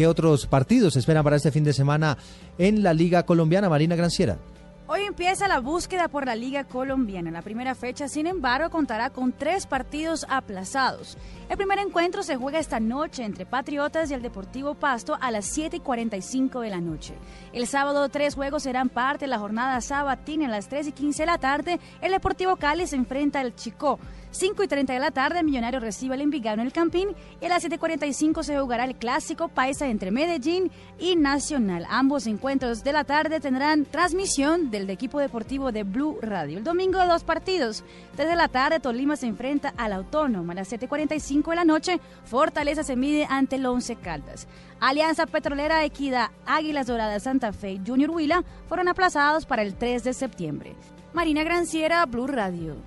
¿Qué otros partidos esperan para este fin de semana en la Liga Colombiana? Marina Granciera. Empieza la búsqueda por la Liga Colombiana. La primera fecha, sin embargo, contará con tres partidos aplazados. El primer encuentro se juega esta noche entre Patriotas y el Deportivo Pasto a las 7 y 45 de la noche. El sábado, tres juegos serán parte de la jornada sabatina a las 3 y 15 de la tarde. El Deportivo Cali se enfrenta al Chico. 5 y 30 de la tarde, Millonario recibe al Envigado en el Campín y a las 7.45 se jugará el clásico paisa entre Medellín y Nacional. Ambos encuentros de la tarde tendrán transmisión del equipo deportivo de Blue Radio. El domingo dos partidos. Desde la tarde, Tolima se enfrenta al Autónomo. A las 7.45 de la noche, Fortaleza se mide ante el Once Caldas. Alianza Petrolera Equidad, Águilas Doradas Santa Fe, Junior Huila fueron aplazados para el 3 de septiembre. Marina Granciera, Blue Radio.